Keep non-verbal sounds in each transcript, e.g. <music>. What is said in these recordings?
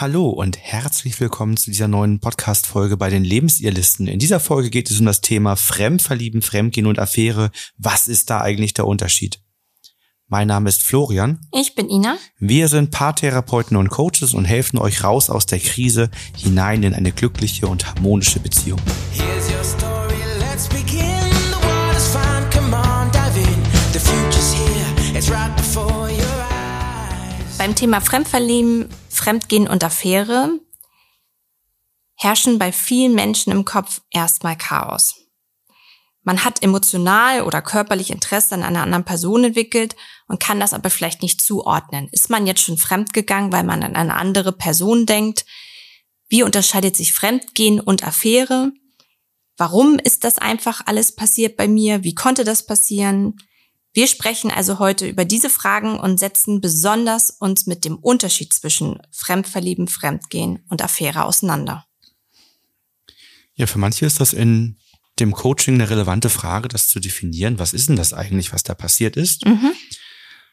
Hallo und herzlich willkommen zu dieser neuen Podcast-Folge bei den Lebensirrlisten. In dieser Folge geht es um das Thema Fremdverlieben, Fremdgehen und Affäre. Was ist da eigentlich der Unterschied? Mein Name ist Florian. Ich bin Ina. Wir sind Paartherapeuten und Coaches und helfen euch raus aus der Krise hinein in eine glückliche und harmonische Beziehung. Here's your story, let's begin. The water's fine, come on, dive in. The future's here, it's right before your eyes. Beim Thema Fremdverlieben Fremdgehen und Affäre herrschen bei vielen Menschen im Kopf erstmal Chaos. Man hat emotional oder körperlich Interesse an einer anderen Person entwickelt und kann das aber vielleicht nicht zuordnen. Ist man jetzt schon fremdgegangen, weil man an eine andere Person denkt? Wie unterscheidet sich Fremdgehen und Affäre? Warum ist das einfach alles passiert bei mir? Wie konnte das passieren? Wir sprechen also heute über diese Fragen und setzen besonders uns mit dem Unterschied zwischen Fremdverlieben, Fremdgehen und Affäre auseinander. Ja, für manche ist das in dem Coaching eine relevante Frage, das zu definieren. Was ist denn das eigentlich, was da passiert ist? Mhm.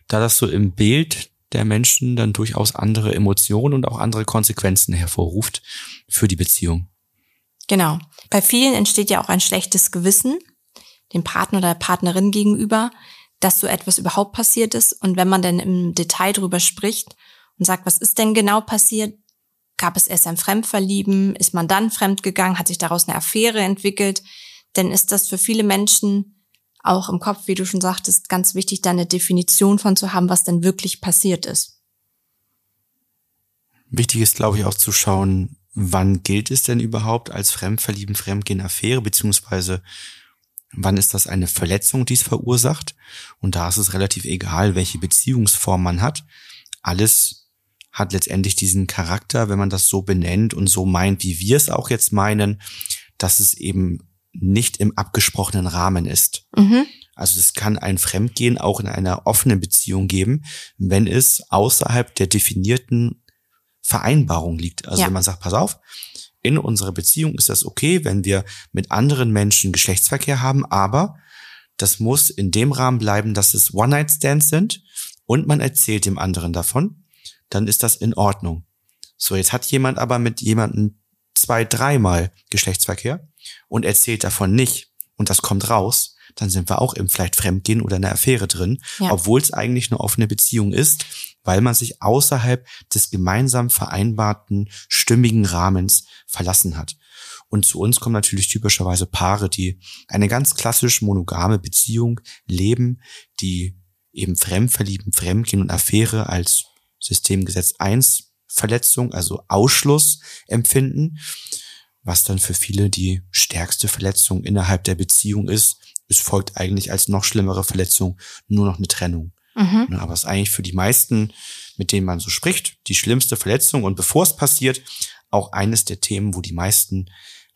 Da das so im Bild der Menschen dann durchaus andere Emotionen und auch andere Konsequenzen hervorruft für die Beziehung. Genau. Bei vielen entsteht ja auch ein schlechtes Gewissen dem Partner oder der Partnerin gegenüber, dass so etwas überhaupt passiert ist. Und wenn man dann im Detail drüber spricht und sagt, was ist denn genau passiert? Gab es erst ein Fremdverlieben? Ist man dann fremdgegangen? Hat sich daraus eine Affäre entwickelt? Denn ist das für viele Menschen auch im Kopf, wie du schon sagtest, ganz wichtig, da eine Definition von zu haben, was denn wirklich passiert ist. Wichtig ist, glaube ich, auch zu schauen, wann gilt es denn überhaupt als Fremdverlieben, Fremdgehen, Affäre, beziehungsweise Wann ist das eine Verletzung, die es verursacht? Und da ist es relativ egal, welche Beziehungsform man hat. Alles hat letztendlich diesen Charakter, wenn man das so benennt und so meint, wie wir es auch jetzt meinen, dass es eben nicht im abgesprochenen Rahmen ist. Mhm. Also es kann ein Fremdgehen auch in einer offenen Beziehung geben, wenn es außerhalb der definierten Vereinbarung liegt. Also ja. wenn man sagt, pass auf, in unserer Beziehung ist das okay, wenn wir mit anderen Menschen Geschlechtsverkehr haben, aber das muss in dem Rahmen bleiben, dass es One-Night-Stands sind und man erzählt dem anderen davon, dann ist das in Ordnung. So, jetzt hat jemand aber mit jemandem zwei, dreimal Geschlechtsverkehr und erzählt davon nicht und das kommt raus, dann sind wir auch im vielleicht Fremdgehen oder einer Affäre drin, ja. obwohl es eigentlich eine offene Beziehung ist, weil man sich außerhalb des gemeinsam vereinbarten stimmigen Rahmens verlassen hat. Und zu uns kommen natürlich typischerweise Paare, die eine ganz klassisch monogame Beziehung leben, die eben Fremdverlieben, Fremdgehen und Affäre als Systemgesetz 1 Verletzung, also Ausschluss empfinden, was dann für viele die stärkste Verletzung innerhalb der Beziehung ist. Es folgt eigentlich als noch schlimmere Verletzung nur noch eine Trennung. Mhm. Ne, aber es ist eigentlich für die meisten, mit denen man so spricht, die schlimmste Verletzung. Und bevor es passiert, auch eines der Themen, wo die meisten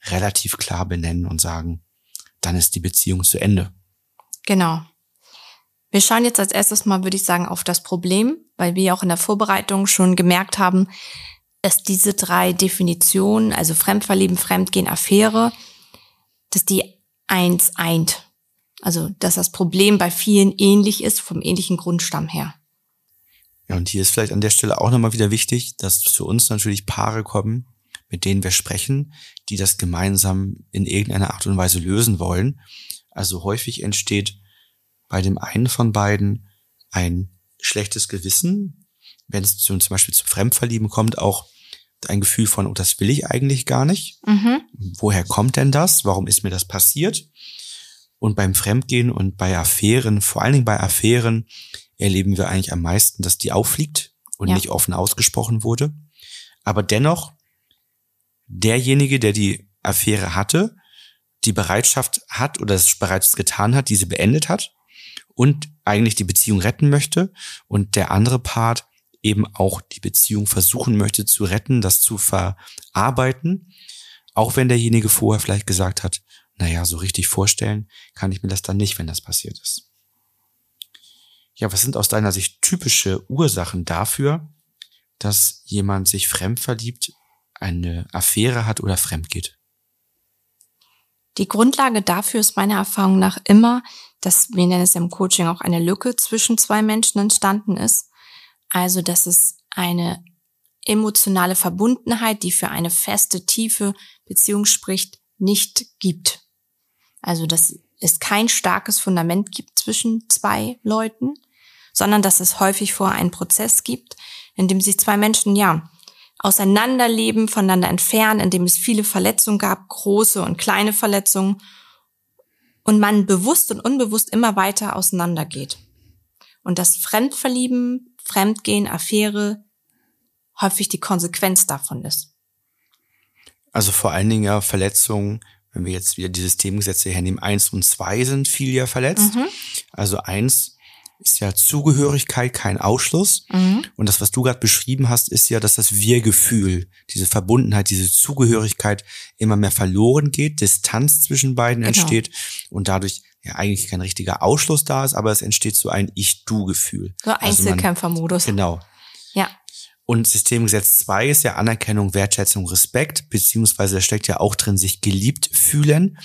relativ klar benennen und sagen, dann ist die Beziehung zu Ende. Genau. Wir schauen jetzt als erstes mal, würde ich sagen, auf das Problem, weil wir auch in der Vorbereitung schon gemerkt haben, dass diese drei Definitionen, also Fremdverlieben, Fremdgehen, Affäre, dass die eins eint. Also, dass das Problem bei vielen ähnlich ist, vom ähnlichen Grundstamm her. Ja, und hier ist vielleicht an der Stelle auch nochmal wieder wichtig, dass zu uns natürlich Paare kommen, mit denen wir sprechen, die das gemeinsam in irgendeiner Art und Weise lösen wollen. Also häufig entsteht bei dem einen von beiden ein schlechtes Gewissen, wenn es zum, zum Beispiel zum Fremdverlieben kommt, auch ein Gefühl von, oh, das will ich eigentlich gar nicht. Mhm. Woher kommt denn das? Warum ist mir das passiert? Und beim Fremdgehen und bei Affären, vor allen Dingen bei Affären, erleben wir eigentlich am meisten, dass die auffliegt und ja. nicht offen ausgesprochen wurde. Aber dennoch, derjenige, der die Affäre hatte, die Bereitschaft hat oder es bereits getan hat, diese beendet hat und eigentlich die Beziehung retten möchte und der andere Part eben auch die Beziehung versuchen möchte zu retten, das zu verarbeiten, auch wenn derjenige vorher vielleicht gesagt hat, naja, so richtig vorstellen kann ich mir das dann nicht, wenn das passiert ist. Ja, was sind aus deiner Sicht typische Ursachen dafür, dass jemand sich fremd verliebt, eine Affäre hat oder fremd geht? Die Grundlage dafür ist meiner Erfahrung nach immer, dass wir nennen es im Coaching auch eine Lücke zwischen zwei Menschen entstanden ist. Also, dass es eine emotionale Verbundenheit, die für eine feste, tiefe Beziehung spricht, nicht gibt. Also dass es kein starkes Fundament gibt zwischen zwei Leuten, sondern dass es häufig vor einen Prozess gibt, in dem sich zwei Menschen ja auseinanderleben, voneinander entfernen, in dem es viele Verletzungen gab, große und kleine Verletzungen und man bewusst und unbewusst immer weiter auseinandergeht. Und das Fremdverlieben, Fremdgehen, Affäre häufig die Konsequenz davon ist. Also vor allen Dingen ja Verletzungen, wenn wir jetzt wieder die Systemgesetze hernehmen, eins und zwei sind viel ja verletzt. Mhm. Also eins ist ja Zugehörigkeit kein Ausschluss. Mhm. Und das, was du gerade beschrieben hast, ist ja, dass das Wir-Gefühl, diese Verbundenheit, diese Zugehörigkeit immer mehr verloren geht, Distanz zwischen beiden genau. entsteht und dadurch ja eigentlich kein richtiger Ausschluss da ist, aber es entsteht so ein Ich-Du-Gefühl. So Einzelkämpfermodus. Also genau. Und Systemgesetz 2 ist ja Anerkennung, Wertschätzung, Respekt, beziehungsweise da steckt ja auch drin, sich geliebt fühlen.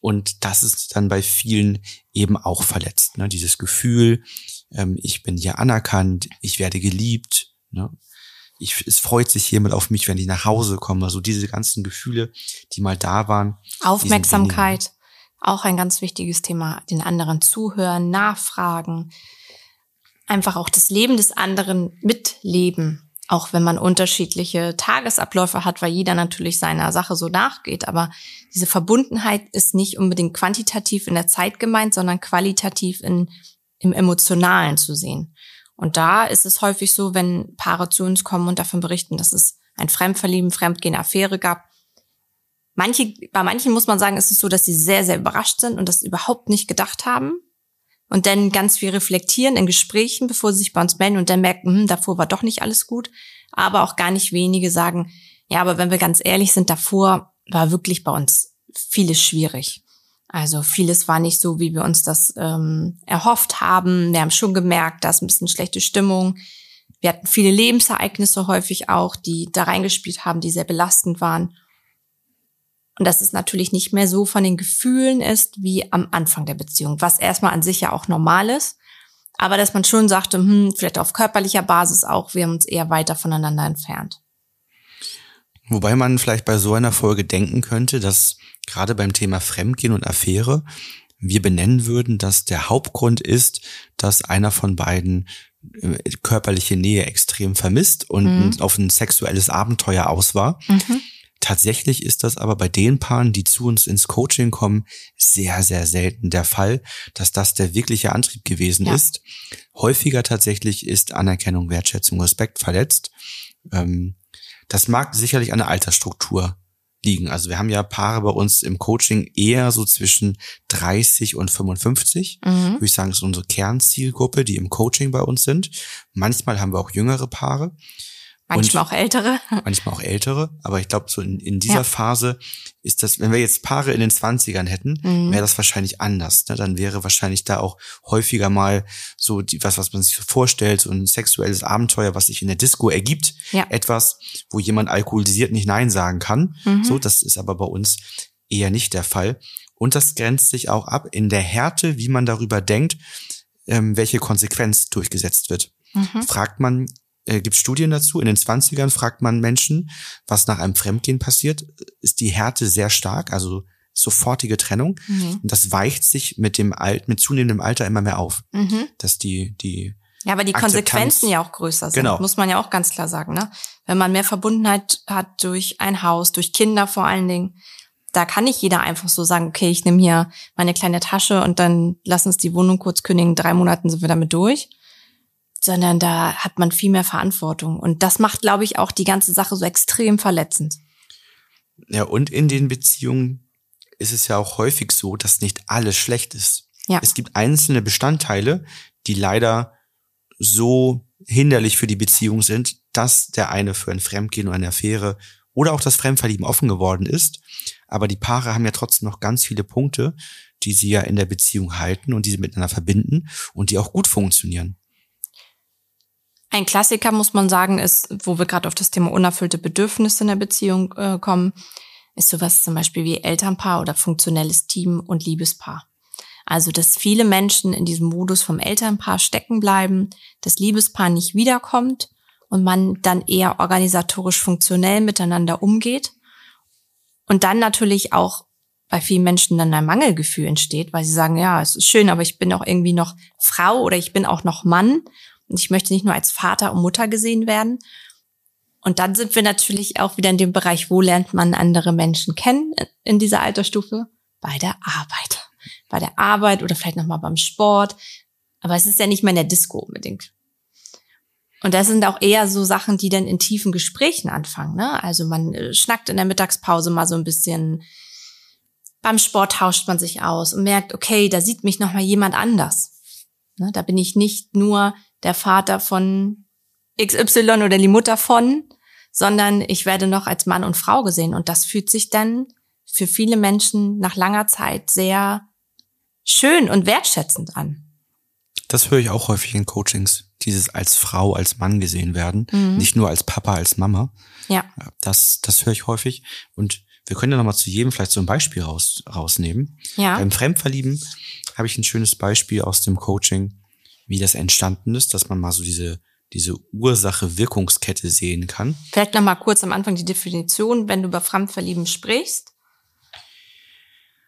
Und das ist dann bei vielen eben auch verletzt. Ne? Dieses Gefühl, ähm, ich bin hier anerkannt, ich werde geliebt. Ne? Ich, es freut sich jemand auf mich, wenn ich nach Hause komme. Also diese ganzen Gefühle, die mal da waren. Aufmerksamkeit, auch ein ganz wichtiges Thema. Den anderen zuhören, nachfragen. Einfach auch das Leben des anderen mitleben auch wenn man unterschiedliche Tagesabläufe hat, weil jeder natürlich seiner Sache so nachgeht. Aber diese Verbundenheit ist nicht unbedingt quantitativ in der Zeit gemeint, sondern qualitativ in, im Emotionalen zu sehen. Und da ist es häufig so, wenn Paare zu uns kommen und davon berichten, dass es ein Fremdverlieben, Fremdgehen, Affäre gab. Manche, bei manchen muss man sagen, ist es so, dass sie sehr, sehr überrascht sind und das überhaupt nicht gedacht haben und dann ganz viel reflektieren in Gesprächen, bevor sie sich bei uns melden und dann merken, hm, davor war doch nicht alles gut. Aber auch gar nicht wenige sagen, ja, aber wenn wir ganz ehrlich sind, davor war wirklich bei uns vieles schwierig. Also vieles war nicht so, wie wir uns das ähm, erhofft haben. Wir haben schon gemerkt, da ist ein bisschen schlechte Stimmung. Wir hatten viele Lebensereignisse häufig auch, die da reingespielt haben, die sehr belastend waren. Und dass es natürlich nicht mehr so von den Gefühlen ist wie am Anfang der Beziehung, was erstmal an sich ja auch normal ist. Aber dass man schon sagte, hm, vielleicht auf körperlicher Basis auch, wir haben uns eher weiter voneinander entfernt. Wobei man vielleicht bei so einer Folge denken könnte, dass gerade beim Thema Fremdgehen und Affäre wir benennen würden, dass der Hauptgrund ist, dass einer von beiden äh, körperliche Nähe extrem vermisst und mhm. auf ein sexuelles Abenteuer aus war. Mhm. Tatsächlich ist das aber bei den Paaren, die zu uns ins Coaching kommen, sehr, sehr selten der Fall, dass das der wirkliche Antrieb gewesen ja. ist. Häufiger tatsächlich ist Anerkennung, Wertschätzung, Respekt verletzt. Ähm, das mag sicherlich an der Altersstruktur liegen. Also wir haben ja Paare bei uns im Coaching eher so zwischen 30 und 55. Mhm. Würde ich sagen, das ist unsere Kernzielgruppe, die im Coaching bei uns sind. Manchmal haben wir auch jüngere Paare. Manchmal und auch ältere. <laughs> Manchmal auch ältere. Aber ich glaube, so in, in dieser ja. Phase ist das, wenn wir jetzt Paare in den Zwanzigern hätten, mhm. wäre das wahrscheinlich anders. Ne? Dann wäre wahrscheinlich da auch häufiger mal so die, was, was man sich so vorstellt, so ein sexuelles Abenteuer, was sich in der Disco ergibt. Ja. Etwas, wo jemand alkoholisiert nicht Nein sagen kann. Mhm. So, das ist aber bei uns eher nicht der Fall. Und das grenzt sich auch ab in der Härte, wie man darüber denkt, ähm, welche Konsequenz durchgesetzt wird. Mhm. Fragt man äh, gibt Studien dazu. In den 20ern fragt man Menschen, was nach einem Fremdgehen passiert. Ist die Härte sehr stark, also sofortige Trennung. Mhm. Und das weicht sich mit dem Alt, mit zunehmendem Alter immer mehr auf. Mhm. Dass die, die ja, aber die Akzeptanz, Konsequenzen ja auch größer sind, genau. muss man ja auch ganz klar sagen. Ne? Wenn man mehr Verbundenheit hat durch ein Haus, durch Kinder vor allen Dingen, da kann nicht jeder einfach so sagen, okay, ich nehme hier meine kleine Tasche und dann lass uns die Wohnung kurz kündigen, drei Monaten sind wir damit durch sondern da hat man viel mehr Verantwortung. Und das macht, glaube ich, auch die ganze Sache so extrem verletzend. Ja, und in den Beziehungen ist es ja auch häufig so, dass nicht alles schlecht ist. Ja. Es gibt einzelne Bestandteile, die leider so hinderlich für die Beziehung sind, dass der eine für ein Fremdgehen oder eine Affäre oder auch das Fremdverlieben offen geworden ist. Aber die Paare haben ja trotzdem noch ganz viele Punkte, die sie ja in der Beziehung halten und die sie miteinander verbinden und die auch gut funktionieren. Ein Klassiker, muss man sagen, ist, wo wir gerade auf das Thema unerfüllte Bedürfnisse in der Beziehung äh, kommen, ist sowas zum Beispiel wie Elternpaar oder funktionelles Team und Liebespaar. Also, dass viele Menschen in diesem Modus vom Elternpaar stecken bleiben, das Liebespaar nicht wiederkommt und man dann eher organisatorisch funktionell miteinander umgeht und dann natürlich auch bei vielen Menschen dann ein Mangelgefühl entsteht, weil sie sagen, ja, es ist schön, aber ich bin auch irgendwie noch Frau oder ich bin auch noch Mann und ich möchte nicht nur als Vater und Mutter gesehen werden. Und dann sind wir natürlich auch wieder in dem Bereich, wo lernt man andere Menschen kennen in dieser Altersstufe? Bei der Arbeit. Bei der Arbeit oder vielleicht nochmal beim Sport. Aber es ist ja nicht mehr in der Disco unbedingt. Und das sind auch eher so Sachen, die dann in tiefen Gesprächen anfangen. Ne? Also man äh, schnackt in der Mittagspause mal so ein bisschen, beim Sport tauscht man sich aus und merkt, okay, da sieht mich noch mal jemand anders. Ne, da bin ich nicht nur der Vater von XY oder die Mutter von, sondern ich werde noch als Mann und Frau gesehen. Und das fühlt sich dann für viele Menschen nach langer Zeit sehr schön und wertschätzend an. Das höre ich auch häufig in Coachings. Dieses als Frau, als Mann gesehen werden. Mhm. Nicht nur als Papa, als Mama. Ja. Das, das höre ich häufig. Und wir können ja nochmal zu jedem vielleicht so ein Beispiel raus, rausnehmen. Ja. Beim Fremdverlieben habe ich ein schönes Beispiel aus dem Coaching, wie das entstanden ist, dass man mal so diese, diese Ursache-Wirkungskette sehen kann. Vielleicht nochmal kurz am Anfang die Definition, wenn du über Fremdverlieben sprichst.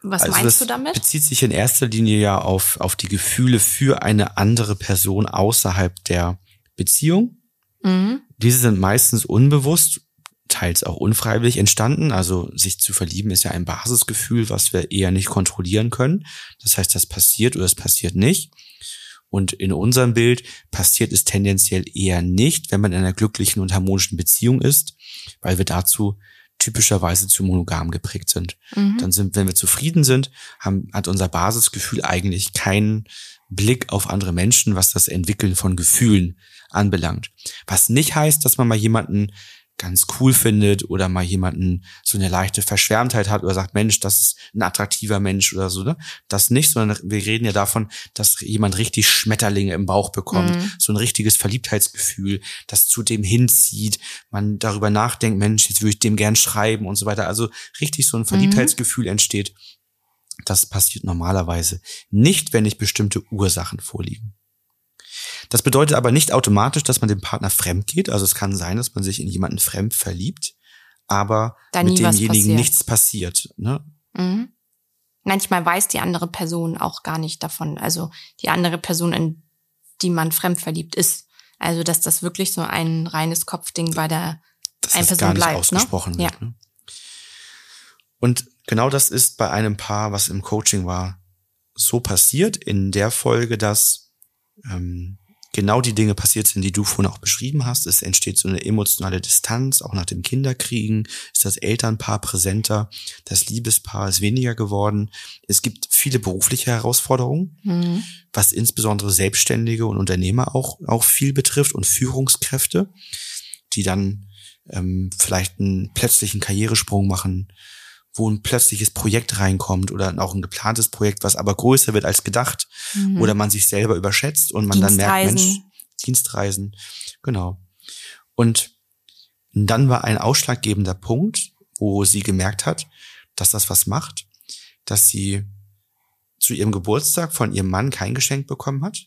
Was also meinst du damit? Bezieht sich in erster Linie ja auf, auf die Gefühle für eine andere Person außerhalb der Beziehung. Mhm. Diese sind meistens unbewusst teils auch unfreiwillig entstanden. Also sich zu verlieben ist ja ein Basisgefühl, was wir eher nicht kontrollieren können. Das heißt, das passiert oder es passiert nicht. Und in unserem Bild passiert es tendenziell eher nicht, wenn man in einer glücklichen und harmonischen Beziehung ist, weil wir dazu typischerweise zu monogam geprägt sind. Mhm. Dann sind, wenn wir zufrieden sind, haben, hat unser Basisgefühl eigentlich keinen Blick auf andere Menschen, was das Entwickeln von Gefühlen anbelangt. Was nicht heißt, dass man mal jemanden ganz cool findet oder mal jemanden so eine leichte Verschwärmtheit hat oder sagt, Mensch, das ist ein attraktiver Mensch oder so, ne? Das nicht, sondern wir reden ja davon, dass jemand richtig Schmetterlinge im Bauch bekommt, mhm. so ein richtiges Verliebtheitsgefühl, das zu dem hinzieht, man darüber nachdenkt, Mensch, jetzt würde ich dem gern schreiben und so weiter. Also richtig so ein mhm. Verliebtheitsgefühl mhm. entsteht. Das passiert normalerweise nicht, wenn nicht bestimmte Ursachen vorliegen. Das bedeutet aber nicht automatisch, dass man dem Partner fremd geht. Also es kann sein, dass man sich in jemanden fremd verliebt, aber da mit demjenigen passiert. nichts passiert. Ne? Mhm. Manchmal weiß die andere Person auch gar nicht davon. Also die andere Person, in die man fremd verliebt ist. Also dass das wirklich so ein reines Kopfding bei der dass einen Person gar nicht bleibt. Ne? Ausgesprochen ne? wird, ja. Ne? Und genau das ist bei einem Paar, was im Coaching war, so passiert in der Folge, dass ähm, genau die Dinge passiert sind, die du vorhin auch beschrieben hast. Es entsteht so eine emotionale Distanz, auch nach dem Kinderkriegen ist das Elternpaar präsenter, das Liebespaar ist weniger geworden. Es gibt viele berufliche Herausforderungen, mhm. was insbesondere Selbstständige und Unternehmer auch, auch viel betrifft und Führungskräfte, die dann ähm, vielleicht einen plötzlichen Karrieresprung machen, wo ein plötzliches Projekt reinkommt oder auch ein geplantes Projekt, was aber größer wird als gedacht mhm. oder man sich selber überschätzt und man dann merkt, Mensch, Dienstreisen, genau. Und dann war ein ausschlaggebender Punkt, wo sie gemerkt hat, dass das was macht, dass sie zu ihrem Geburtstag von ihrem Mann kein Geschenk bekommen hat.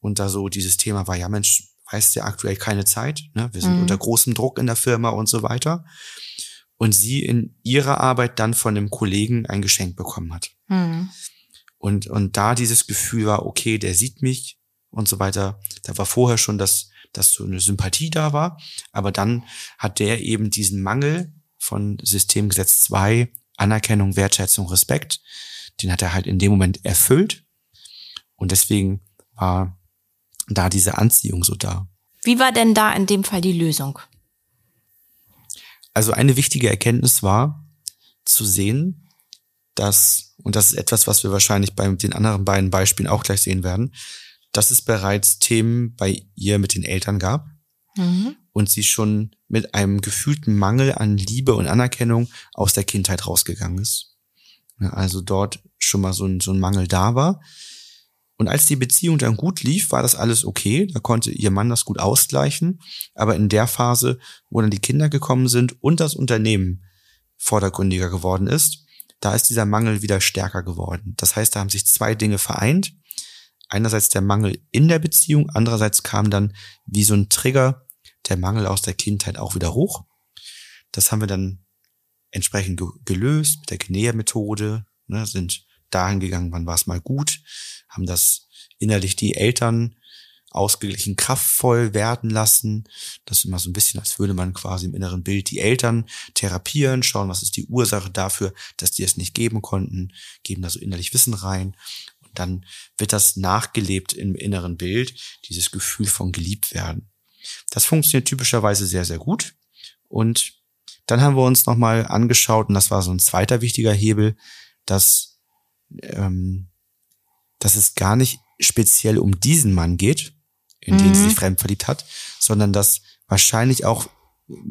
Und da so dieses Thema war, ja Mensch, weißt ja aktuell keine Zeit, ne? wir sind mhm. unter großem Druck in der Firma und so weiter und sie in ihrer Arbeit dann von einem Kollegen ein Geschenk bekommen hat. Mhm. Und, und da dieses Gefühl war, okay, der sieht mich und so weiter, da war vorher schon, dass, dass so eine Sympathie da war, aber dann hat der eben diesen Mangel von Systemgesetz 2, Anerkennung, Wertschätzung, Respekt, den hat er halt in dem Moment erfüllt und deswegen war da diese Anziehung so da. Wie war denn da in dem Fall die Lösung? Also eine wichtige Erkenntnis war zu sehen, dass, und das ist etwas, was wir wahrscheinlich bei den anderen beiden Beispielen auch gleich sehen werden, dass es bereits Themen bei ihr mit den Eltern gab mhm. und sie schon mit einem gefühlten Mangel an Liebe und Anerkennung aus der Kindheit rausgegangen ist. Also dort schon mal so ein, so ein Mangel da war. Und als die Beziehung dann gut lief, war das alles okay. Da konnte ihr Mann das gut ausgleichen. Aber in der Phase, wo dann die Kinder gekommen sind und das Unternehmen vordergründiger geworden ist, da ist dieser Mangel wieder stärker geworden. Das heißt, da haben sich zwei Dinge vereint. Einerseits der Mangel in der Beziehung, andererseits kam dann wie so ein Trigger der Mangel aus der Kindheit auch wieder hoch. Das haben wir dann entsprechend gelöst mit der Genea-Methode, ne, sind dahin gegangen, wann war es mal gut, haben das innerlich die Eltern ausgeglichen kraftvoll werden lassen. Das ist immer so ein bisschen, als würde man quasi im inneren Bild die Eltern therapieren, schauen, was ist die Ursache dafür, dass die es nicht geben konnten, geben da so innerlich Wissen rein. Und dann wird das nachgelebt im inneren Bild, dieses Gefühl von geliebt werden. Das funktioniert typischerweise sehr, sehr gut. Und dann haben wir uns nochmal angeschaut, und das war so ein zweiter wichtiger Hebel, dass, ähm, dass es gar nicht speziell um diesen Mann geht, in mhm. den sie sich fremd verliebt hat, sondern dass wahrscheinlich auch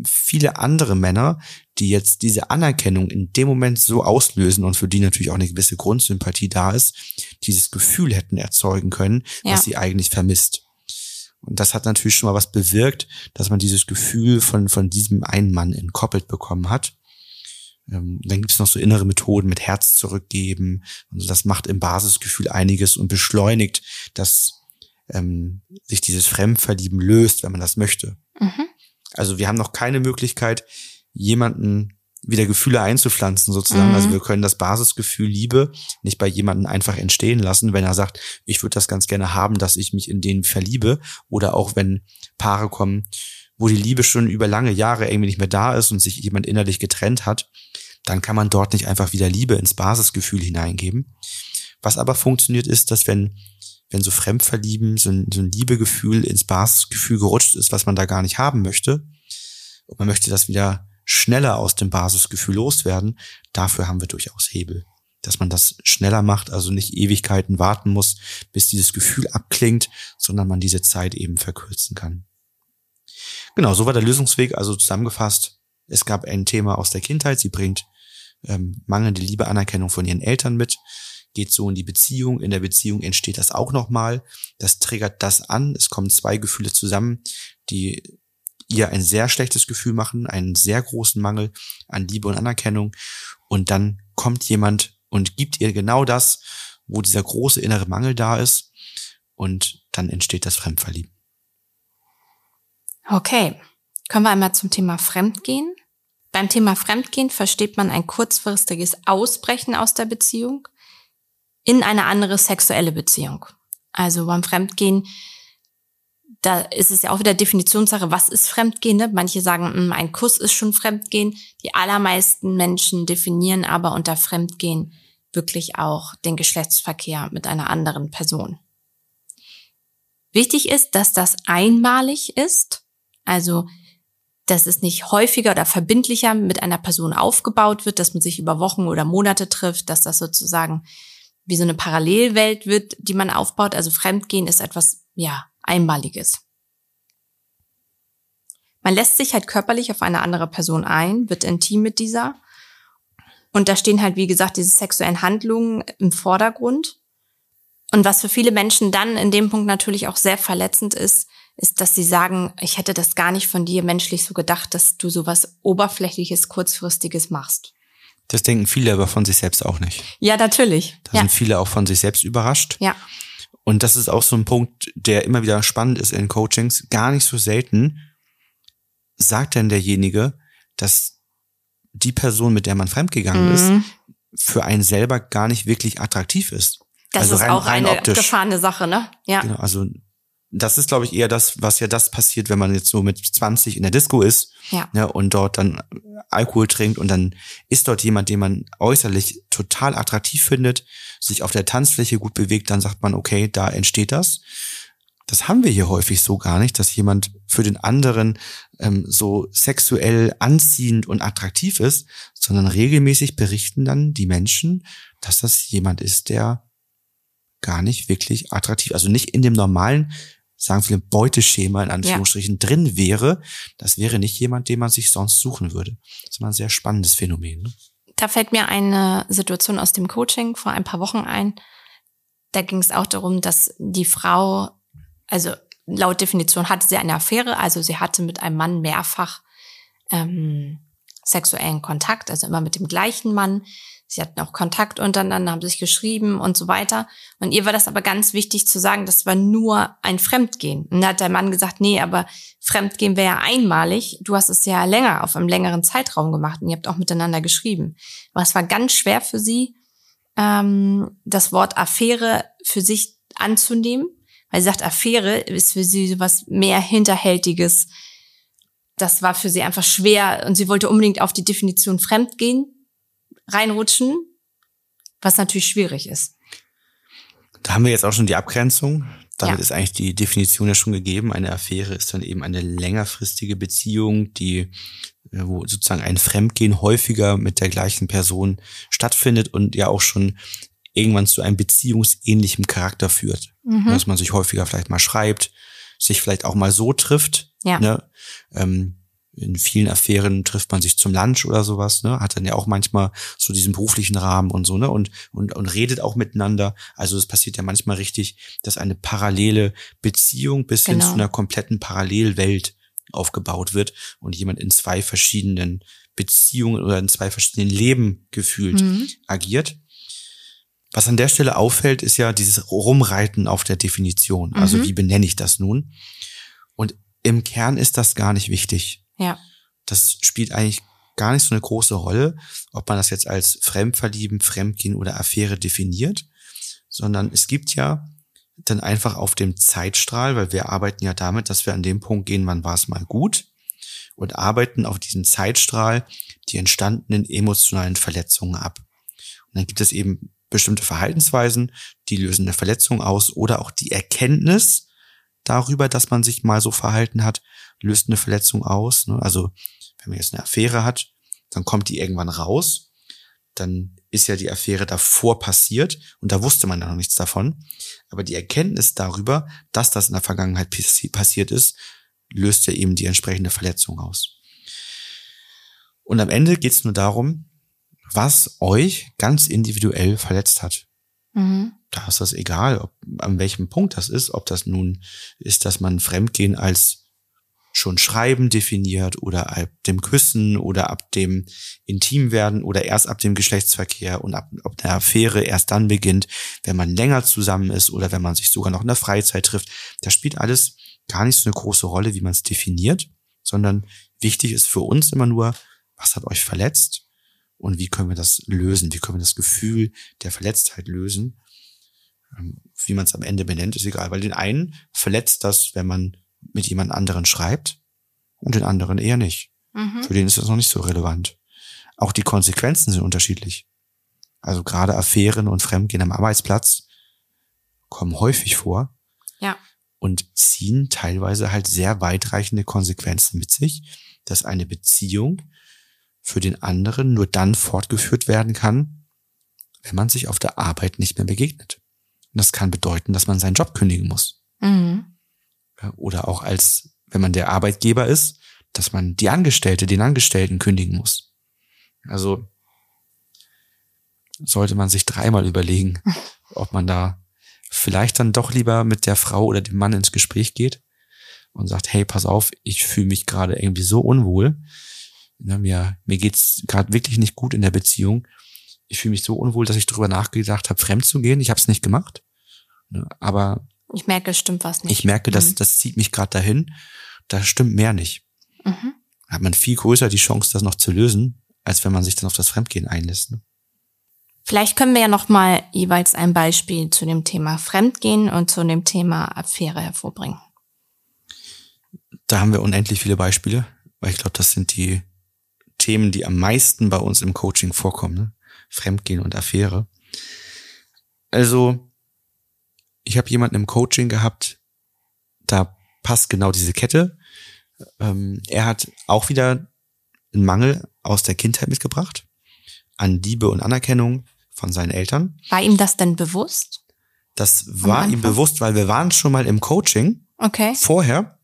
viele andere Männer, die jetzt diese Anerkennung in dem Moment so auslösen und für die natürlich auch eine gewisse Grundsympathie da ist, dieses Gefühl hätten erzeugen können, ja. was sie eigentlich vermisst. Und das hat natürlich schon mal was bewirkt, dass man dieses Gefühl von, von diesem einen Mann entkoppelt bekommen hat. Ähm, dann gibt es noch so innere Methoden mit Herz zurückgeben. Also das macht im Basisgefühl einiges und beschleunigt, dass ähm, sich dieses Fremdverlieben löst, wenn man das möchte. Mhm. Also wir haben noch keine Möglichkeit, jemanden wieder Gefühle einzupflanzen sozusagen. Also mhm. Also wir können das Basisgefühl Liebe nicht bei jemanden einfach entstehen lassen, wenn er sagt, ich würde das ganz gerne haben, dass ich mich in den verliebe. Oder auch wenn Paare kommen, wo die Liebe schon über lange Jahre irgendwie nicht mehr da ist und sich jemand innerlich getrennt hat, dann kann man dort nicht einfach wieder Liebe ins Basisgefühl hineingeben. Was aber funktioniert ist, dass wenn wenn so Fremdverlieben, so ein, so ein Liebegefühl ins Basisgefühl gerutscht ist, was man da gar nicht haben möchte, und man möchte das wieder schneller aus dem Basisgefühl loswerden, dafür haben wir durchaus Hebel. Dass man das schneller macht, also nicht Ewigkeiten warten muss, bis dieses Gefühl abklingt, sondern man diese Zeit eben verkürzen kann. Genau, so war der Lösungsweg. Also zusammengefasst, es gab ein Thema aus der Kindheit. Sie bringt ähm, mangelnde Liebeanerkennung von ihren Eltern mit, geht so in die Beziehung. In der Beziehung entsteht das auch nochmal. Das triggert das an. Es kommen zwei Gefühle zusammen, die ihr ein sehr schlechtes Gefühl machen, einen sehr großen Mangel an Liebe und Anerkennung. Und dann kommt jemand und gibt ihr genau das, wo dieser große innere Mangel da ist. Und dann entsteht das Fremdverlieben. Okay. Kommen wir einmal zum Thema Fremdgehen. Beim Thema Fremdgehen versteht man ein kurzfristiges Ausbrechen aus der Beziehung in eine andere sexuelle Beziehung. Also beim Fremdgehen da ist es ja auch wieder Definitionssache, was ist Fremdgehen? Ne? Manche sagen, hm, ein Kuss ist schon Fremdgehen. Die allermeisten Menschen definieren aber unter Fremdgehen wirklich auch den Geschlechtsverkehr mit einer anderen Person. Wichtig ist, dass das einmalig ist, also dass es nicht häufiger oder verbindlicher mit einer Person aufgebaut wird, dass man sich über Wochen oder Monate trifft, dass das sozusagen wie so eine Parallelwelt wird, die man aufbaut. Also Fremdgehen ist etwas, ja, Einmaliges. Man lässt sich halt körperlich auf eine andere Person ein, wird intim mit dieser. Und da stehen halt, wie gesagt, diese sexuellen Handlungen im Vordergrund. Und was für viele Menschen dann in dem Punkt natürlich auch sehr verletzend ist, ist, dass sie sagen, ich hätte das gar nicht von dir menschlich so gedacht, dass du sowas Oberflächliches, Kurzfristiges machst. Das denken viele aber von sich selbst auch nicht. Ja, natürlich. Da ja. sind viele auch von sich selbst überrascht. Ja. Und das ist auch so ein Punkt, der immer wieder spannend ist in Coachings. Gar nicht so selten sagt denn derjenige, dass die Person, mit der man fremdgegangen mhm. ist, für einen selber gar nicht wirklich attraktiv ist. Das also ist rein, auch rein eine optisch. gefahrene Sache, ne? Ja. Genau, also das ist, glaube ich, eher das, was ja das passiert, wenn man jetzt so mit 20 in der Disco ist ja. Ne, und dort dann Alkohol trinkt und dann ist dort jemand, den man äußerlich total attraktiv findet, sich auf der Tanzfläche gut bewegt, dann sagt man, okay, da entsteht das. Das haben wir hier häufig so gar nicht, dass jemand für den anderen ähm, so sexuell anziehend und attraktiv ist, sondern regelmäßig berichten dann die Menschen, dass das jemand ist, der gar nicht wirklich attraktiv, also nicht in dem normalen sagen viele, Beuteschema in Anführungsstrichen ja. drin wäre, das wäre nicht jemand, den man sich sonst suchen würde. Das ist mal ein sehr spannendes Phänomen. Ne? Da fällt mir eine Situation aus dem Coaching vor ein paar Wochen ein. Da ging es auch darum, dass die Frau, also laut Definition hatte sie eine Affäre, also sie hatte mit einem Mann mehrfach ähm, sexuellen Kontakt, also immer mit dem gleichen Mann. Sie hatten auch Kontakt untereinander, haben sich geschrieben und so weiter. Und ihr war das aber ganz wichtig zu sagen, das war nur ein Fremdgehen. Und da hat der Mann gesagt, nee, aber Fremdgehen wäre ja einmalig. Du hast es ja länger, auf einem längeren Zeitraum gemacht und ihr habt auch miteinander geschrieben. Aber es war ganz schwer für sie, ähm, das Wort Affäre für sich anzunehmen, weil sie sagt, Affäre ist für sie so was mehr Hinterhältiges. Das war für sie einfach schwer und sie wollte unbedingt auf die Definition Fremdgehen reinrutschen, was natürlich schwierig ist. Da haben wir jetzt auch schon die Abgrenzung. Damit ja. ist eigentlich die Definition ja schon gegeben. Eine Affäre ist dann eben eine längerfristige Beziehung, die äh, wo sozusagen ein Fremdgehen häufiger mit der gleichen Person stattfindet und ja auch schon irgendwann zu einem beziehungsähnlichen Charakter führt. Mhm. Dass man sich häufiger vielleicht mal schreibt, sich vielleicht auch mal so trifft. Ja. Ne? Ähm, in vielen Affären trifft man sich zum Lunch oder sowas, ne? Hat dann ja auch manchmal so diesen beruflichen Rahmen und so, ne? Und, und, und redet auch miteinander. Also es passiert ja manchmal richtig, dass eine parallele Beziehung bis genau. hin zu einer kompletten Parallelwelt aufgebaut wird und jemand in zwei verschiedenen Beziehungen oder in zwei verschiedenen Leben gefühlt mhm. agiert. Was an der Stelle auffällt, ist ja dieses Rumreiten auf der Definition. Also mhm. wie benenne ich das nun? Im Kern ist das gar nicht wichtig. Ja. Das spielt eigentlich gar nicht so eine große Rolle, ob man das jetzt als Fremdverlieben, Fremdgehen oder Affäre definiert, sondern es gibt ja dann einfach auf dem Zeitstrahl, weil wir arbeiten ja damit, dass wir an dem Punkt gehen, wann war es mal gut und arbeiten auf diesem Zeitstrahl die entstandenen emotionalen Verletzungen ab. Und dann gibt es eben bestimmte Verhaltensweisen, die lösen eine Verletzung aus oder auch die Erkenntnis darüber, dass man sich mal so verhalten hat, löst eine Verletzung aus. Ne? Also wenn man jetzt eine Affäre hat, dann kommt die irgendwann raus, dann ist ja die Affäre davor passiert und da wusste man ja noch nichts davon. Aber die Erkenntnis darüber, dass das in der Vergangenheit passiert ist, löst ja eben die entsprechende Verletzung aus. Und am Ende geht es nur darum, was euch ganz individuell verletzt hat. Mhm. Da ist das egal, ob, an welchem Punkt das ist, ob das nun ist, dass man Fremdgehen als schon Schreiben definiert oder ab dem Küssen oder ab dem Intimwerden oder erst ab dem Geschlechtsverkehr und ab, ob eine Affäre erst dann beginnt, wenn man länger zusammen ist oder wenn man sich sogar noch in der Freizeit trifft. Das spielt alles gar nicht so eine große Rolle, wie man es definiert, sondern wichtig ist für uns immer nur, was hat euch verletzt und wie können wir das lösen, wie können wir das Gefühl der Verletztheit lösen. Ähm, wie man es am Ende benennt, ist egal, weil den einen verletzt das, wenn man mit jemand anderen schreibt und den anderen eher nicht. Mhm. Für den ist das noch nicht so relevant. Auch die Konsequenzen sind unterschiedlich. Also gerade Affären und Fremdgehen am Arbeitsplatz kommen häufig vor. Ja. Und ziehen teilweise halt sehr weitreichende Konsequenzen mit sich, dass eine Beziehung für den anderen nur dann fortgeführt werden kann, wenn man sich auf der Arbeit nicht mehr begegnet. Das kann bedeuten, dass man seinen Job kündigen muss. Mhm. Oder auch als, wenn man der Arbeitgeber ist, dass man die Angestellte, den Angestellten kündigen muss. Also sollte man sich dreimal überlegen, <laughs> ob man da vielleicht dann doch lieber mit der Frau oder dem Mann ins Gespräch geht und sagt, hey, pass auf, ich fühle mich gerade irgendwie so unwohl. Ne, mir, mir geht's gerade wirklich nicht gut in der Beziehung. Ich fühle mich so unwohl, dass ich darüber nachgedacht habe, fremd zu gehen. Ich habe es nicht gemacht. Ne, aber ich merke, es stimmt was nicht. Ich merke, dass mhm. das zieht mich gerade dahin. Da stimmt mehr nicht. Mhm. Hat man viel größer die Chance, das noch zu lösen, als wenn man sich dann auf das Fremdgehen einlässt. Ne? Vielleicht können wir ja noch mal jeweils ein Beispiel zu dem Thema Fremdgehen und zu dem Thema Affäre hervorbringen. Da haben wir unendlich viele Beispiele, weil ich glaube, das sind die Themen, die am meisten bei uns im Coaching vorkommen. Ne? Fremdgehen und Affäre. Also ich habe jemanden im Coaching gehabt, da passt genau diese Kette. Ähm, er hat auch wieder einen Mangel aus der Kindheit mitgebracht an Liebe und Anerkennung von seinen Eltern. War ihm das denn bewusst? Das war ihm bewusst, weil wir waren schon mal im Coaching. Okay. Vorher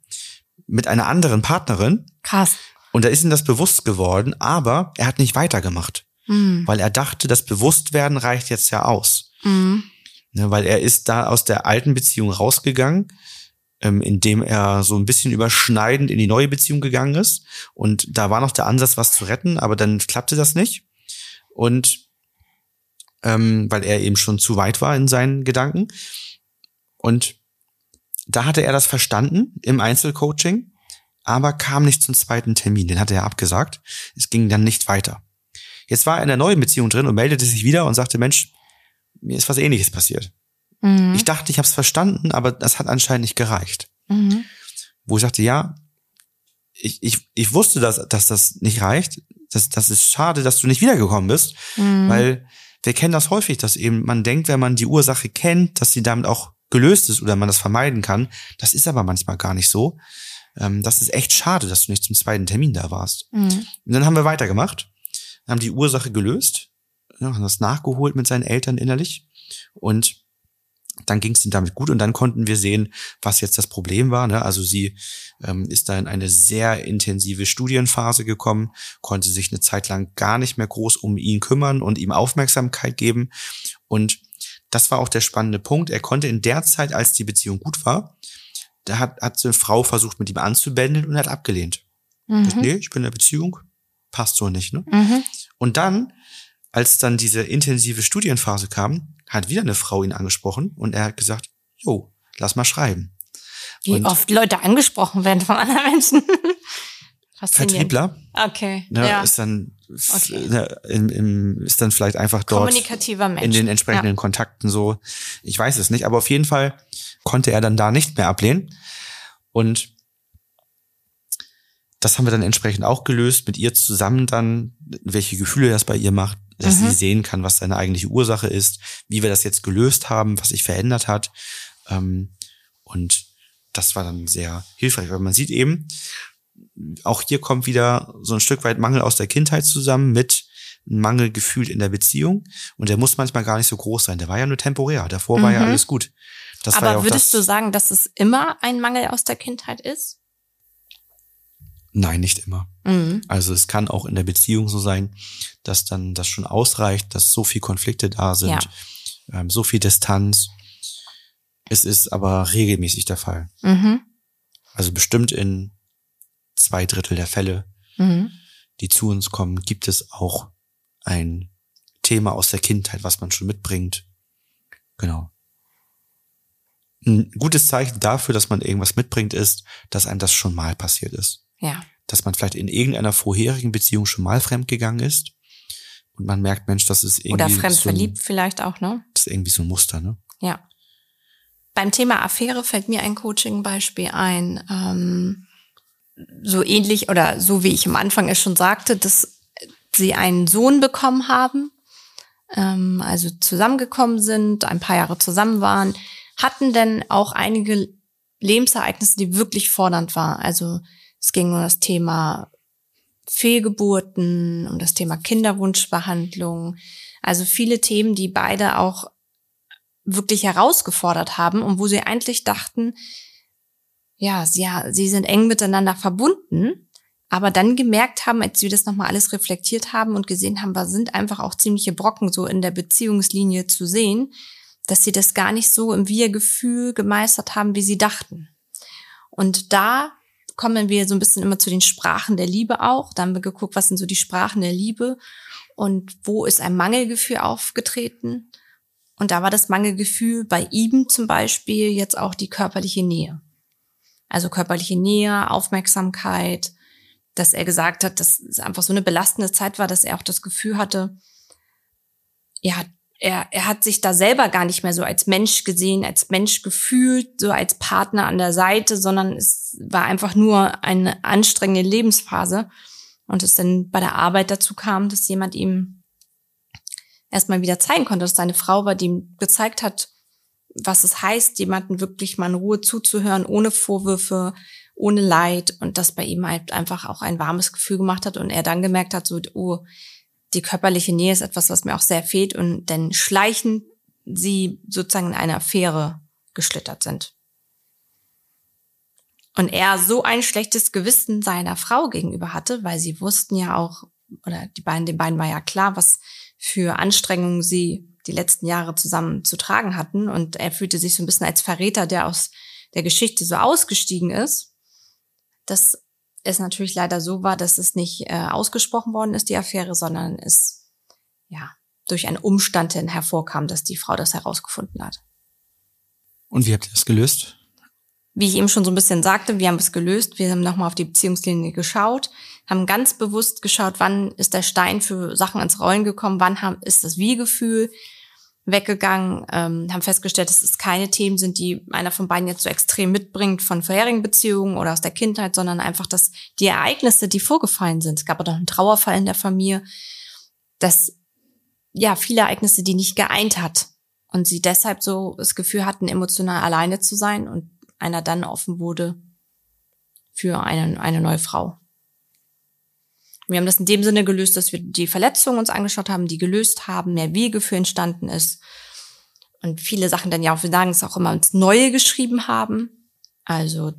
mit einer anderen Partnerin. Krass. Und da ist ihm das bewusst geworden, aber er hat nicht weitergemacht. Mhm. Weil er dachte, das Bewusstwerden reicht jetzt ja aus. Mhm. Ne, weil er ist da aus der alten Beziehung rausgegangen, ähm, in dem er so ein bisschen überschneidend in die neue Beziehung gegangen ist. Und da war noch der Ansatz, was zu retten, aber dann klappte das nicht. Und ähm, weil er eben schon zu weit war in seinen Gedanken. Und da hatte er das verstanden im Einzelcoaching, aber kam nicht zum zweiten Termin. Den hatte er abgesagt. Es ging dann nicht weiter. Jetzt war er in der neuen Beziehung drin und meldete sich wieder und sagte, Mensch, mir ist was ähnliches passiert. Mhm. Ich dachte, ich habe es verstanden, aber das hat anscheinend nicht gereicht. Mhm. Wo ich sagte, ja, ich, ich, ich wusste, dass, dass das nicht reicht. Das, das ist schade, dass du nicht wiedergekommen bist, mhm. weil wir kennen das häufig, dass eben man denkt, wenn man die Ursache kennt, dass sie damit auch gelöst ist oder man das vermeiden kann. Das ist aber manchmal gar nicht so. Ähm, das ist echt schade, dass du nicht zum zweiten Termin da warst. Mhm. Und dann haben wir weitergemacht, haben die Ursache gelöst, haben das nachgeholt mit seinen Eltern innerlich und dann ging es ihm damit gut und dann konnten wir sehen, was jetzt das Problem war. Ne? Also sie ähm, ist da in eine sehr intensive Studienphase gekommen, konnte sich eine Zeit lang gar nicht mehr groß um ihn kümmern und ihm Aufmerksamkeit geben. Und das war auch der spannende Punkt. Er konnte in der Zeit, als die Beziehung gut war, da hat, hat so eine Frau versucht, mit ihm anzubändeln und hat abgelehnt. Mhm. Das, nee, ich bin in der Beziehung, passt so nicht. Ne? Mhm. Und dann, als dann diese intensive Studienphase kam, hat wieder eine Frau ihn angesprochen und er hat gesagt, jo, lass mal schreiben. Wie und oft Leute angesprochen werden von anderen Menschen. <laughs> Vertriebler. Okay. Ne, ja. Ist dann okay. ne, im, im, ist dann vielleicht einfach dort Kommunikativer Mensch. in den entsprechenden ja. Kontakten so. Ich weiß es nicht, aber auf jeden Fall konnte er dann da nicht mehr ablehnen. Und das haben wir dann entsprechend auch gelöst, mit ihr zusammen dann, welche Gefühle das bei ihr macht, dass mhm. sie sehen kann, was seine eigentliche Ursache ist, wie wir das jetzt gelöst haben, was sich verändert hat. Ähm, und das war dann sehr hilfreich, weil man sieht eben, auch hier kommt wieder so ein Stück weit Mangel aus der Kindheit zusammen mit Mangelgefühl in der Beziehung. Und der muss manchmal gar nicht so groß sein. Der war ja nur temporär. Davor mhm. war ja mhm. alles gut. Das Aber ja würdest das, du sagen, dass es immer ein Mangel aus der Kindheit ist? Nein, nicht immer. Mhm. Also es kann auch in der Beziehung so sein, dass dann das schon ausreicht, dass so viel Konflikte da sind, ja. ähm, so viel Distanz. Es ist aber regelmäßig der Fall. Mhm. Also bestimmt in zwei Drittel der Fälle, mhm. die zu uns kommen, gibt es auch ein Thema aus der Kindheit, was man schon mitbringt. Genau. Ein gutes Zeichen dafür, dass man irgendwas mitbringt, ist, dass einem das schon mal passiert ist. Ja. Dass man vielleicht in irgendeiner vorherigen Beziehung schon mal fremdgegangen ist und man merkt, Mensch, das ist irgendwie. Oder fremd so verliebt vielleicht auch, ne? Das ist irgendwie so ein Muster, ne? Ja. Beim Thema Affäre fällt mir ein Coaching-Beispiel ein. Ähm, so ähnlich oder so wie ich am Anfang es schon sagte, dass sie einen Sohn bekommen haben, ähm, also zusammengekommen sind, ein paar Jahre zusammen waren, hatten denn auch einige Lebensereignisse, die wirklich fordernd waren. Also es ging um das Thema Fehlgeburten, um das Thema Kinderwunschbehandlung. Also viele Themen, die beide auch wirklich herausgefordert haben und wo sie eigentlich dachten, ja, sie, sie sind eng miteinander verbunden, aber dann gemerkt haben, als wir das nochmal alles reflektiert haben und gesehen haben, da sind einfach auch ziemliche Brocken so in der Beziehungslinie zu sehen, dass sie das gar nicht so im Wir-Gefühl gemeistert haben, wie sie dachten. Und da kommen wir so ein bisschen immer zu den Sprachen der Liebe auch. Da haben wir geguckt, was sind so die Sprachen der Liebe und wo ist ein Mangelgefühl aufgetreten. Und da war das Mangelgefühl bei ihm zum Beispiel jetzt auch die körperliche Nähe. Also körperliche Nähe, Aufmerksamkeit, dass er gesagt hat, dass es einfach so eine belastende Zeit war, dass er auch das Gefühl hatte, ja, er, er hat sich da selber gar nicht mehr so als Mensch gesehen, als Mensch gefühlt, so als Partner an der Seite, sondern es war einfach nur eine anstrengende Lebensphase. Und es dann bei der Arbeit dazu kam, dass jemand ihm erstmal wieder zeigen konnte, dass seine Frau war, die ihm gezeigt hat, was es heißt, jemanden wirklich mal in Ruhe zuzuhören, ohne Vorwürfe, ohne Leid und das bei ihm halt einfach auch ein warmes Gefühl gemacht hat und er dann gemerkt hat, so, oh, die körperliche Nähe ist etwas, was mir auch sehr fehlt und dann schleichend sie sozusagen in eine Affäre geschlittert sind. Und er so ein schlechtes Gewissen seiner Frau gegenüber hatte, weil sie wussten ja auch, oder die beiden, den beiden war ja klar, was für Anstrengungen sie die letzten Jahre zusammen zu tragen hatten. Und er fühlte sich so ein bisschen als Verräter, der aus der Geschichte so ausgestiegen ist, dass es natürlich leider so war, dass es nicht äh, ausgesprochen worden ist, die Affäre, sondern es ja durch einen Umstand hin hervorkam, dass die Frau das herausgefunden hat. Und wie habt ihr das gelöst? Wie ich eben schon so ein bisschen sagte, wir haben es gelöst. Wir haben nochmal auf die Beziehungslinie geschaut, haben ganz bewusst geschaut, wann ist der Stein für Sachen ins Rollen gekommen, wann haben, ist das Wie-Gefühl weggegangen, ähm, haben festgestellt, dass es keine Themen sind, die einer von beiden jetzt so extrem mitbringt von vorherigen Beziehungen oder aus der Kindheit, sondern einfach, dass die Ereignisse, die vorgefallen sind, es gab auch einen Trauerfall in der Familie, dass ja viele Ereignisse, die nicht geeint hat und sie deshalb so das Gefühl hatten, emotional alleine zu sein und einer dann offen wurde für eine, eine neue Frau. Wir haben das in dem Sinne gelöst, dass wir die Verletzungen uns angeschaut haben, die gelöst haben, mehr Wiegefühl entstanden ist. Und viele Sachen dann ja auch, wir sagen es auch immer, ins Neue geschrieben haben. Also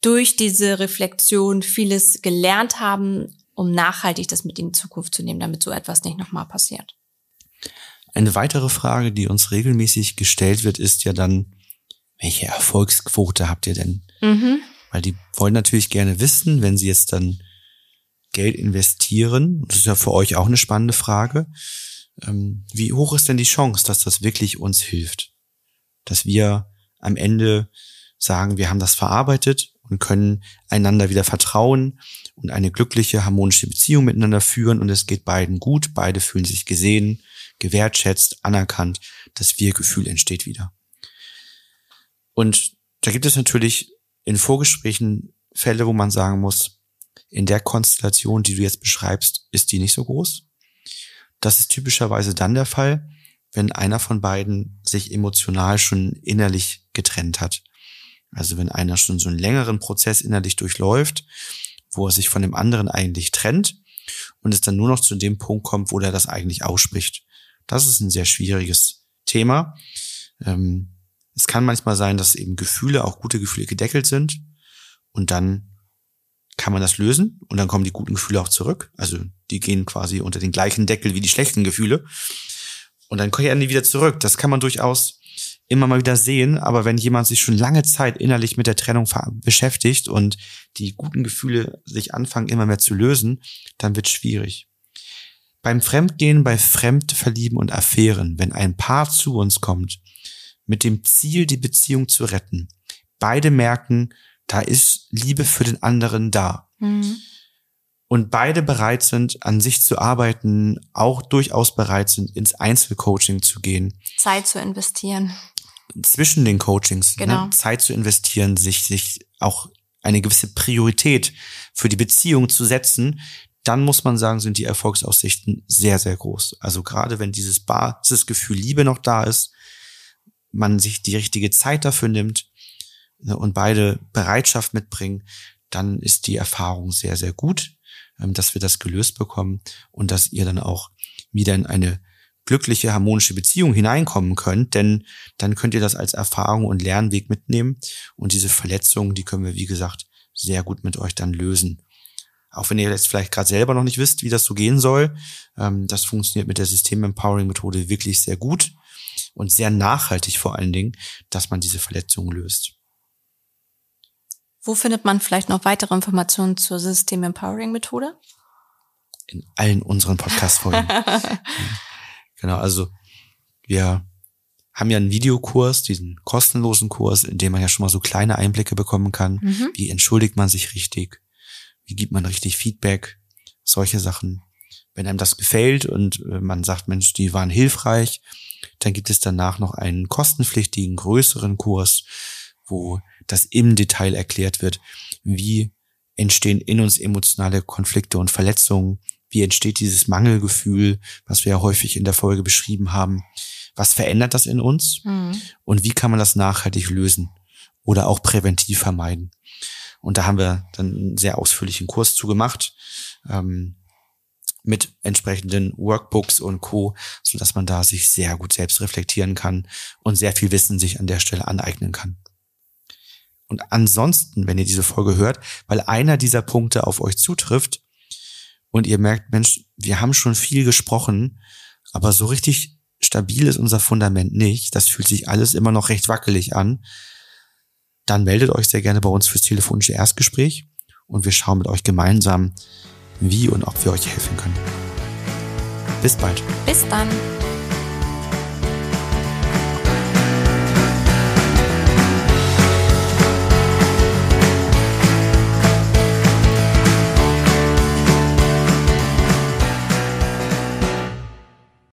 durch diese Reflexion vieles gelernt haben, um nachhaltig das mit in die Zukunft zu nehmen, damit so etwas nicht nochmal passiert. Eine weitere Frage, die uns regelmäßig gestellt wird, ist ja dann, welche Erfolgsquote habt ihr denn? Mhm. Weil die wollen natürlich gerne wissen, wenn sie jetzt dann Geld investieren, das ist ja für euch auch eine spannende Frage, ähm, wie hoch ist denn die Chance, dass das wirklich uns hilft? Dass wir am Ende sagen, wir haben das verarbeitet und können einander wieder vertrauen und eine glückliche, harmonische Beziehung miteinander führen und es geht beiden gut, beide fühlen sich gesehen, gewertschätzt, anerkannt, das Wir-Gefühl entsteht wieder. Und da gibt es natürlich in Vorgesprächen Fälle, wo man sagen muss, in der Konstellation, die du jetzt beschreibst, ist die nicht so groß. Das ist typischerweise dann der Fall, wenn einer von beiden sich emotional schon innerlich getrennt hat. Also wenn einer schon so einen längeren Prozess innerlich durchläuft, wo er sich von dem anderen eigentlich trennt und es dann nur noch zu dem Punkt kommt, wo er das eigentlich ausspricht. Das ist ein sehr schwieriges Thema. Ähm, es kann manchmal sein, dass eben Gefühle, auch gute Gefühle gedeckelt sind und dann kann man das lösen und dann kommen die guten Gefühle auch zurück. Also die gehen quasi unter den gleichen Deckel wie die schlechten Gefühle und dann kehren die wieder zurück. Das kann man durchaus immer mal wieder sehen, aber wenn jemand sich schon lange Zeit innerlich mit der Trennung beschäftigt und die guten Gefühle sich anfangen immer mehr zu lösen, dann wird schwierig. Beim Fremdgehen, bei Fremdverlieben und Affären, wenn ein Paar zu uns kommt mit dem Ziel, die Beziehung zu retten. Beide merken, da ist Liebe für den anderen da. Mhm. Und beide bereit sind, an sich zu arbeiten, auch durchaus bereit sind, ins Einzelcoaching zu gehen. Zeit zu investieren. Zwischen den Coachings. Ne? Genau. Ne? Zeit zu investieren, sich, sich auch eine gewisse Priorität für die Beziehung zu setzen, dann muss man sagen, sind die Erfolgsaussichten sehr, sehr groß. Also gerade wenn dieses Basisgefühl Liebe noch da ist, man sich die richtige Zeit dafür nimmt ne, und beide Bereitschaft mitbringen, dann ist die Erfahrung sehr, sehr gut, ähm, dass wir das gelöst bekommen und dass ihr dann auch wieder in eine glückliche, harmonische Beziehung hineinkommen könnt, denn dann könnt ihr das als Erfahrung und Lernweg mitnehmen und diese Verletzungen, die können wir, wie gesagt, sehr gut mit euch dann lösen. Auch wenn ihr jetzt vielleicht gerade selber noch nicht wisst, wie das so gehen soll, ähm, das funktioniert mit der System Empowering Methode wirklich sehr gut und sehr nachhaltig vor allen Dingen, dass man diese Verletzungen löst. Wo findet man vielleicht noch weitere Informationen zur System Empowering Methode? In allen unseren Podcast-Folgen. <laughs> genau, also wir haben ja einen Videokurs, diesen kostenlosen Kurs, in dem man ja schon mal so kleine Einblicke bekommen kann. Mhm. Wie entschuldigt man sich richtig? Wie gibt man richtig Feedback? Solche Sachen. Wenn einem das gefällt und äh, man sagt, Mensch, die waren hilfreich, dann gibt es danach noch einen kostenpflichtigen größeren Kurs, wo das im Detail erklärt wird, wie entstehen in uns emotionale Konflikte und Verletzungen, wie entsteht dieses Mangelgefühl, was wir ja häufig in der Folge beschrieben haben, was verändert das in uns mhm. und wie kann man das nachhaltig lösen oder auch präventiv vermeiden. Und da haben wir dann einen sehr ausführlichen Kurs zu gemacht. Ähm, mit entsprechenden Workbooks und Co., so dass man da sich sehr gut selbst reflektieren kann und sehr viel Wissen sich an der Stelle aneignen kann. Und ansonsten, wenn ihr diese Folge hört, weil einer dieser Punkte auf euch zutrifft und ihr merkt, Mensch, wir haben schon viel gesprochen, aber so richtig stabil ist unser Fundament nicht. Das fühlt sich alles immer noch recht wackelig an. dann meldet euch sehr gerne bei uns fürs telefonische Erstgespräch und wir schauen mit euch gemeinsam, wie und ob wir euch helfen können. Bis bald. Bis dann.